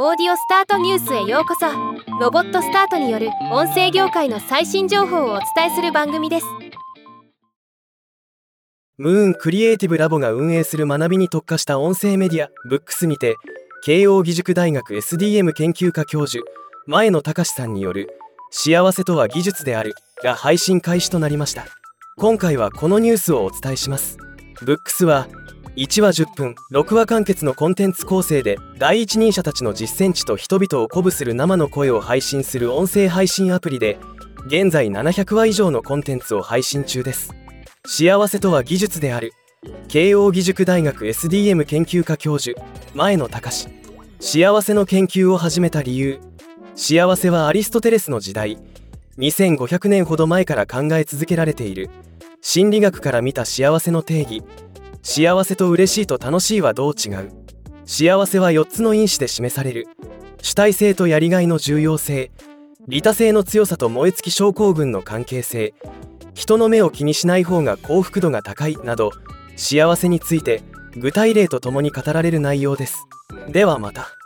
オーディオスタートニュースへようこそ。ロボットスタートによる音声業界の最新情報をお伝えする番組です。ムーンクリエイティブラボが運営する学びに特化した音声メディアブックスにて慶應義塾大学 SDM 研究科教授前野隆さんによる「幸せとは技術である」が配信開始となりました。今回はこのニュースをお伝えします。ブックスは1話10分6話完結のコンテンツ構成で第一人者たちの実践地と人々を鼓舞する生の声を配信する音声配信アプリで現在700話以上のコンテンツを配信中です。幸せとは技術である。慶應義塾大学 SDM 研究科教授前野隆。幸せの研究を始めた理由。幸せはアリストテレスの時代。2500年ほど前から考え続けられている。心理学から見た幸せの定義。幸せと嬉しいと楽しいはどう違う。幸せは4つの因子で示される。主体性とやりがいの重要性。利他性の強さと燃え尽き症候群の関係性。人の目を気にしない方が幸福度が高い。など幸せについて具体例とともに語られる内容です。ではまた。